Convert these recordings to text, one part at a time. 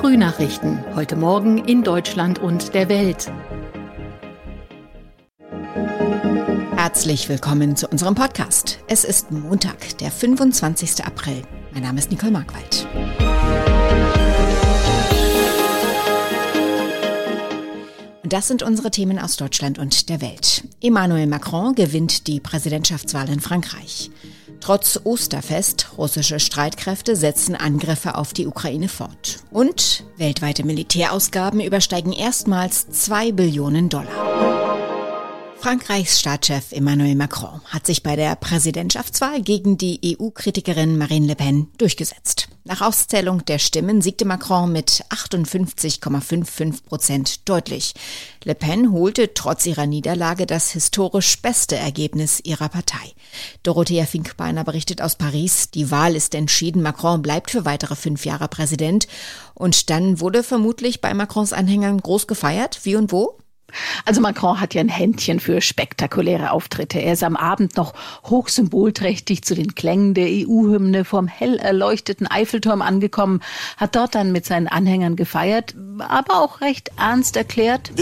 Frühnachrichten. Heute Morgen in Deutschland und der Welt. Herzlich willkommen zu unserem Podcast. Es ist Montag, der 25. April. Mein Name ist Nicole Markwald. Und das sind unsere Themen aus Deutschland und der Welt. Emmanuel Macron gewinnt die Präsidentschaftswahl in Frankreich. Trotz Osterfest, russische Streitkräfte setzen Angriffe auf die Ukraine fort. Und weltweite Militärausgaben übersteigen erstmals 2 Billionen Dollar. Frankreichs Staatschef Emmanuel Macron hat sich bei der Präsidentschaftswahl gegen die EU-Kritikerin Marine Le Pen durchgesetzt. Nach Auszählung der Stimmen siegte Macron mit 58,55 Prozent deutlich. Le Pen holte trotz ihrer Niederlage das historisch beste Ergebnis ihrer Partei. Dorothea Finkbeiner berichtet aus Paris, die Wahl ist entschieden, Macron bleibt für weitere fünf Jahre Präsident. Und dann wurde vermutlich bei Macrons Anhängern groß gefeiert. Wie und wo? Also Macron hat ja ein Händchen für spektakuläre Auftritte. Er ist am Abend noch hochsymbolträchtig zu den Klängen der EU-Hymne vom hell erleuchteten Eiffelturm angekommen, hat dort dann mit seinen Anhängern gefeiert, aber auch recht ernst erklärt.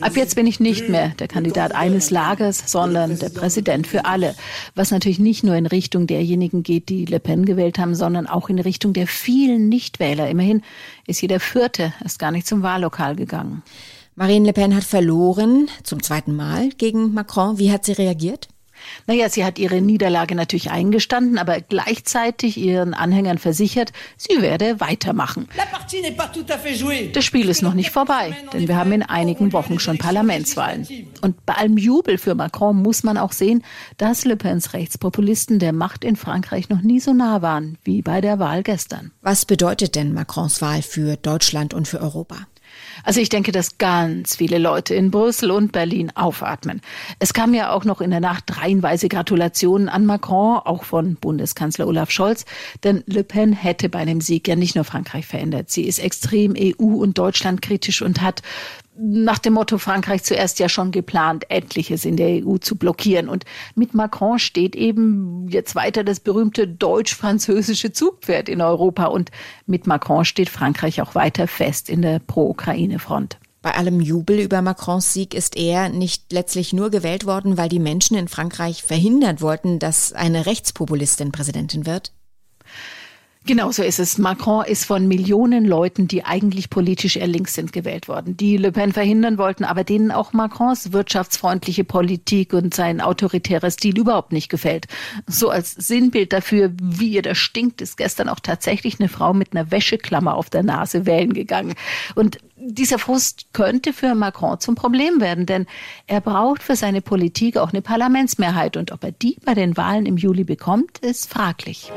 Ab jetzt bin ich nicht mehr der Kandidat eines Lagers, sondern der Präsident für alle. Was natürlich nicht nur in Richtung derjenigen geht, die Le Pen gewählt haben, sondern auch in Richtung der vielen Nichtwähler. Immerhin ist jeder Vierte erst gar nicht zum Wahllokal gegangen. Marine Le Pen hat verloren, zum zweiten Mal gegen Macron. Wie hat sie reagiert? Naja, sie hat ihre Niederlage natürlich eingestanden, aber gleichzeitig ihren Anhängern versichert, sie werde weitermachen. Das Spiel ist noch nicht vorbei, denn wir haben in einigen Wochen schon Parlamentswahlen. Und bei allem Jubel für Macron muss man auch sehen, dass Le Pens Rechtspopulisten der Macht in Frankreich noch nie so nah waren wie bei der Wahl gestern. Was bedeutet denn Macrons Wahl für Deutschland und für Europa? Also ich denke, dass ganz viele Leute in Brüssel und Berlin aufatmen. Es kam ja auch noch in der Nacht reihenweise Gratulationen an Macron, auch von Bundeskanzler Olaf Scholz, denn Le Pen hätte bei einem Sieg ja nicht nur Frankreich verändert. Sie ist extrem EU- und Deutschland kritisch und hat nach dem Motto Frankreich zuerst ja schon geplant, etliches in der EU zu blockieren. Und mit Macron steht eben jetzt weiter das berühmte deutsch-französische Zugpferd in Europa. Und mit Macron steht Frankreich auch weiter fest in der Pro-Ukraine-Front. Bei allem Jubel über Macrons Sieg ist er nicht letztlich nur gewählt worden, weil die Menschen in Frankreich verhindert wollten, dass eine Rechtspopulistin Präsidentin wird? Genau so ist es. Macron ist von Millionen Leuten, die eigentlich politisch eher links sind, gewählt worden, die Le Pen verhindern wollten, aber denen auch Macrons wirtschaftsfreundliche Politik und sein autoritärer Stil überhaupt nicht gefällt. So als Sinnbild dafür, wie ihr das stinkt, ist gestern auch tatsächlich eine Frau mit einer Wäscheklammer auf der Nase wählen gegangen. Und dieser Frust könnte für Macron zum Problem werden, denn er braucht für seine Politik auch eine Parlamentsmehrheit. Und ob er die bei den Wahlen im Juli bekommt, ist fraglich.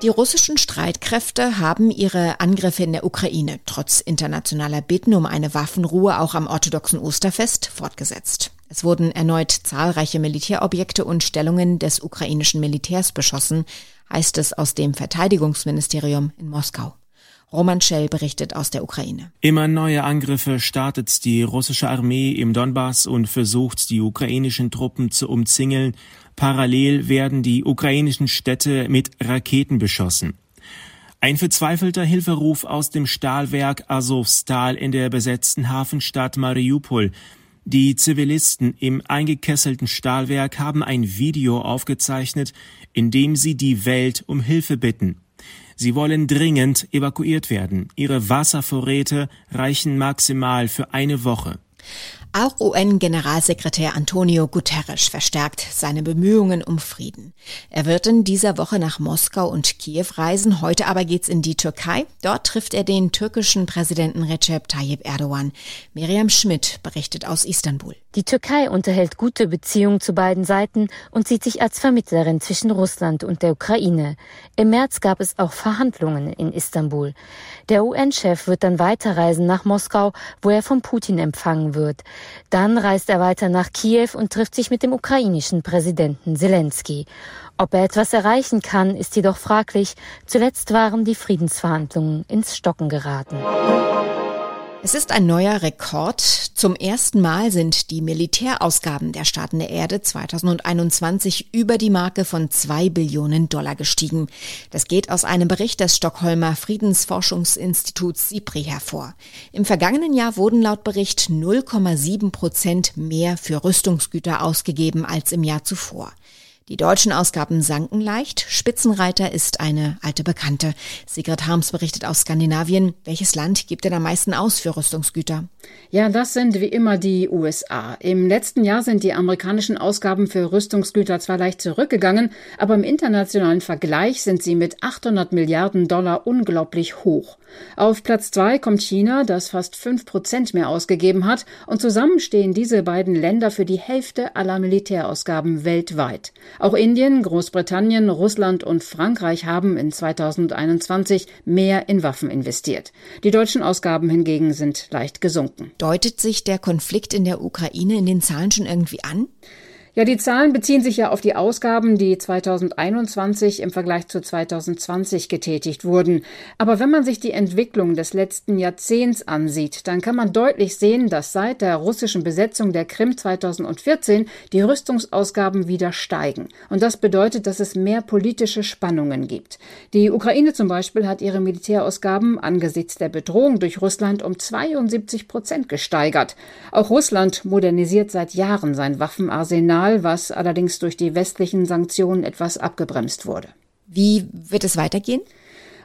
Die russischen Streitkräfte haben ihre Angriffe in der Ukraine trotz internationaler Bitten um eine Waffenruhe auch am orthodoxen Osterfest fortgesetzt. Es wurden erneut zahlreiche Militärobjekte und Stellungen des ukrainischen Militärs beschossen, heißt es aus dem Verteidigungsministerium in Moskau. Roman Schell berichtet aus der Ukraine. Immer neue Angriffe startet die russische Armee im Donbass und versucht, die ukrainischen Truppen zu umzingeln, Parallel werden die ukrainischen Städte mit Raketen beschossen. Ein verzweifelter Hilferuf aus dem Stahlwerk Azovstal in der besetzten Hafenstadt Mariupol. Die Zivilisten im eingekesselten Stahlwerk haben ein Video aufgezeichnet, in dem sie die Welt um Hilfe bitten. Sie wollen dringend evakuiert werden. Ihre Wasservorräte reichen maximal für eine Woche. Auch UN-Generalsekretär Antonio Guterres verstärkt seine Bemühungen um Frieden. Er wird in dieser Woche nach Moskau und Kiew reisen. Heute aber geht's in die Türkei. Dort trifft er den türkischen Präsidenten Recep Tayyip Erdogan. Miriam Schmidt berichtet aus Istanbul. Die Türkei unterhält gute Beziehungen zu beiden Seiten und sieht sich als Vermittlerin zwischen Russland und der Ukraine. Im März gab es auch Verhandlungen in Istanbul. Der UN-Chef wird dann weiterreisen nach Moskau, wo er von Putin empfangen wird. Dann reist er weiter nach Kiew und trifft sich mit dem ukrainischen Präsidenten Zelensky. Ob er etwas erreichen kann, ist jedoch fraglich. Zuletzt waren die Friedensverhandlungen ins Stocken geraten. Es ist ein neuer Rekord. Zum ersten Mal sind die Militärausgaben der Staaten der Erde 2021 über die Marke von zwei Billionen Dollar gestiegen. Das geht aus einem Bericht des Stockholmer Friedensforschungsinstituts SIPRI hervor. Im vergangenen Jahr wurden laut Bericht 0,7 Prozent mehr für Rüstungsgüter ausgegeben als im Jahr zuvor. Die deutschen Ausgaben sanken leicht. Spitzenreiter ist eine alte Bekannte. Sigrid Harms berichtet aus Skandinavien. Welches Land gibt denn am meisten aus für Rüstungsgüter? Ja, das sind wie immer die USA. Im letzten Jahr sind die amerikanischen Ausgaben für Rüstungsgüter zwar leicht zurückgegangen, aber im internationalen Vergleich sind sie mit 800 Milliarden Dollar unglaublich hoch. Auf Platz zwei kommt China, das fast fünf Prozent mehr ausgegeben hat, und zusammen stehen diese beiden Länder für die Hälfte aller Militärausgaben weltweit. Auch Indien, Großbritannien, Russland und Frankreich haben in 2021 mehr in Waffen investiert. Die deutschen Ausgaben hingegen sind leicht gesunken. Deutet sich der Konflikt in der Ukraine in den Zahlen schon irgendwie an? Ja, die Zahlen beziehen sich ja auf die Ausgaben, die 2021 im Vergleich zu 2020 getätigt wurden. Aber wenn man sich die Entwicklung des letzten Jahrzehnts ansieht, dann kann man deutlich sehen, dass seit der russischen Besetzung der Krim 2014 die Rüstungsausgaben wieder steigen. Und das bedeutet, dass es mehr politische Spannungen gibt. Die Ukraine zum Beispiel hat ihre Militärausgaben angesichts der Bedrohung durch Russland um 72 Prozent gesteigert. Auch Russland modernisiert seit Jahren sein Waffenarsenal Potenzial, was allerdings durch die westlichen Sanktionen etwas abgebremst wurde. Wie wird es weitergehen?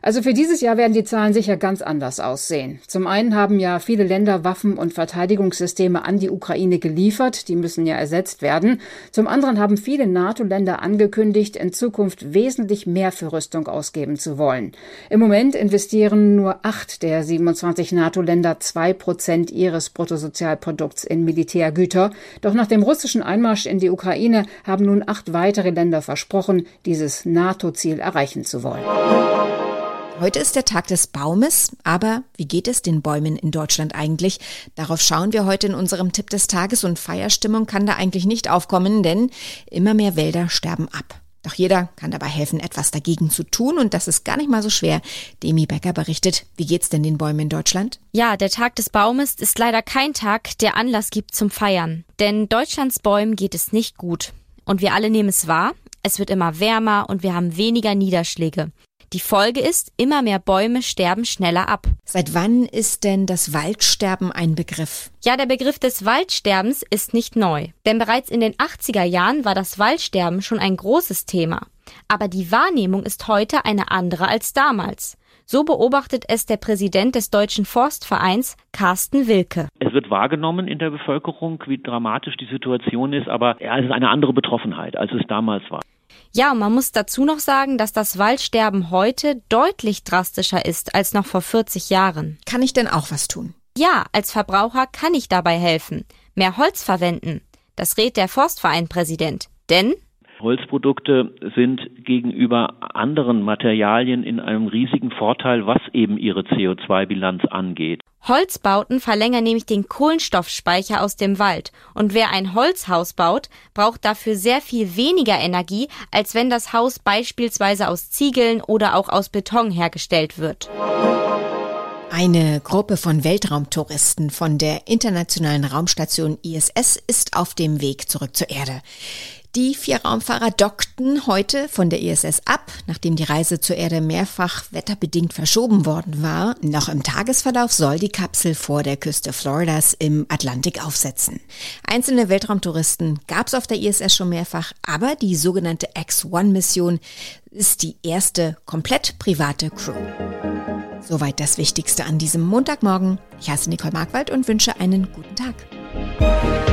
Also für dieses Jahr werden die Zahlen sicher ganz anders aussehen. Zum einen haben ja viele Länder Waffen und Verteidigungssysteme an die Ukraine geliefert, die müssen ja ersetzt werden. Zum anderen haben viele NATO-Länder angekündigt, in Zukunft wesentlich mehr für Rüstung ausgeben zu wollen. Im Moment investieren nur acht der 27 NATO-Länder zwei Prozent ihres Bruttosozialprodukts in Militärgüter. Doch nach dem russischen Einmarsch in die Ukraine haben nun acht weitere Länder versprochen, dieses NATO-Ziel erreichen zu wollen. Heute ist der Tag des Baumes, aber wie geht es den Bäumen in Deutschland eigentlich? Darauf schauen wir heute in unserem Tipp des Tages und Feierstimmung kann da eigentlich nicht aufkommen, denn immer mehr Wälder sterben ab. Doch jeder kann dabei helfen, etwas dagegen zu tun und das ist gar nicht mal so schwer. Demi Becker berichtet, wie geht's denn den Bäumen in Deutschland? Ja, der Tag des Baumes ist leider kein Tag, der Anlass gibt zum Feiern. Denn Deutschlands Bäumen geht es nicht gut. Und wir alle nehmen es wahr. Es wird immer wärmer und wir haben weniger Niederschläge. Die Folge ist, immer mehr Bäume sterben schneller ab. Seit wann ist denn das Waldsterben ein Begriff? Ja, der Begriff des Waldsterbens ist nicht neu. Denn bereits in den 80er Jahren war das Waldsterben schon ein großes Thema. Aber die Wahrnehmung ist heute eine andere als damals. So beobachtet es der Präsident des Deutschen Forstvereins, Carsten Wilke. Es wird wahrgenommen in der Bevölkerung, wie dramatisch die Situation ist, aber es ist eine andere Betroffenheit, als es damals war. Ja, und man muss dazu noch sagen, dass das Waldsterben heute deutlich drastischer ist als noch vor 40 Jahren. Kann ich denn auch was tun? Ja, als Verbraucher kann ich dabei helfen. Mehr Holz verwenden. Das rät der Forstvereinpräsident. Denn Holzprodukte sind gegenüber anderen Materialien in einem riesigen Vorteil, was eben ihre CO2-Bilanz angeht. Holzbauten verlängern nämlich den Kohlenstoffspeicher aus dem Wald. Und wer ein Holzhaus baut, braucht dafür sehr viel weniger Energie, als wenn das Haus beispielsweise aus Ziegeln oder auch aus Beton hergestellt wird. Eine Gruppe von Weltraumtouristen von der internationalen Raumstation ISS ist auf dem Weg zurück zur Erde. Die vier Raumfahrer dockten heute von der ISS ab, nachdem die Reise zur Erde mehrfach wetterbedingt verschoben worden war. Noch im Tagesverlauf soll die Kapsel vor der Küste Floridas im Atlantik aufsetzen. Einzelne Weltraumtouristen gab es auf der ISS schon mehrfach, aber die sogenannte X-1-Mission ist die erste komplett private Crew. Soweit das Wichtigste an diesem Montagmorgen. Ich heiße Nicole Markwald und wünsche einen guten Tag.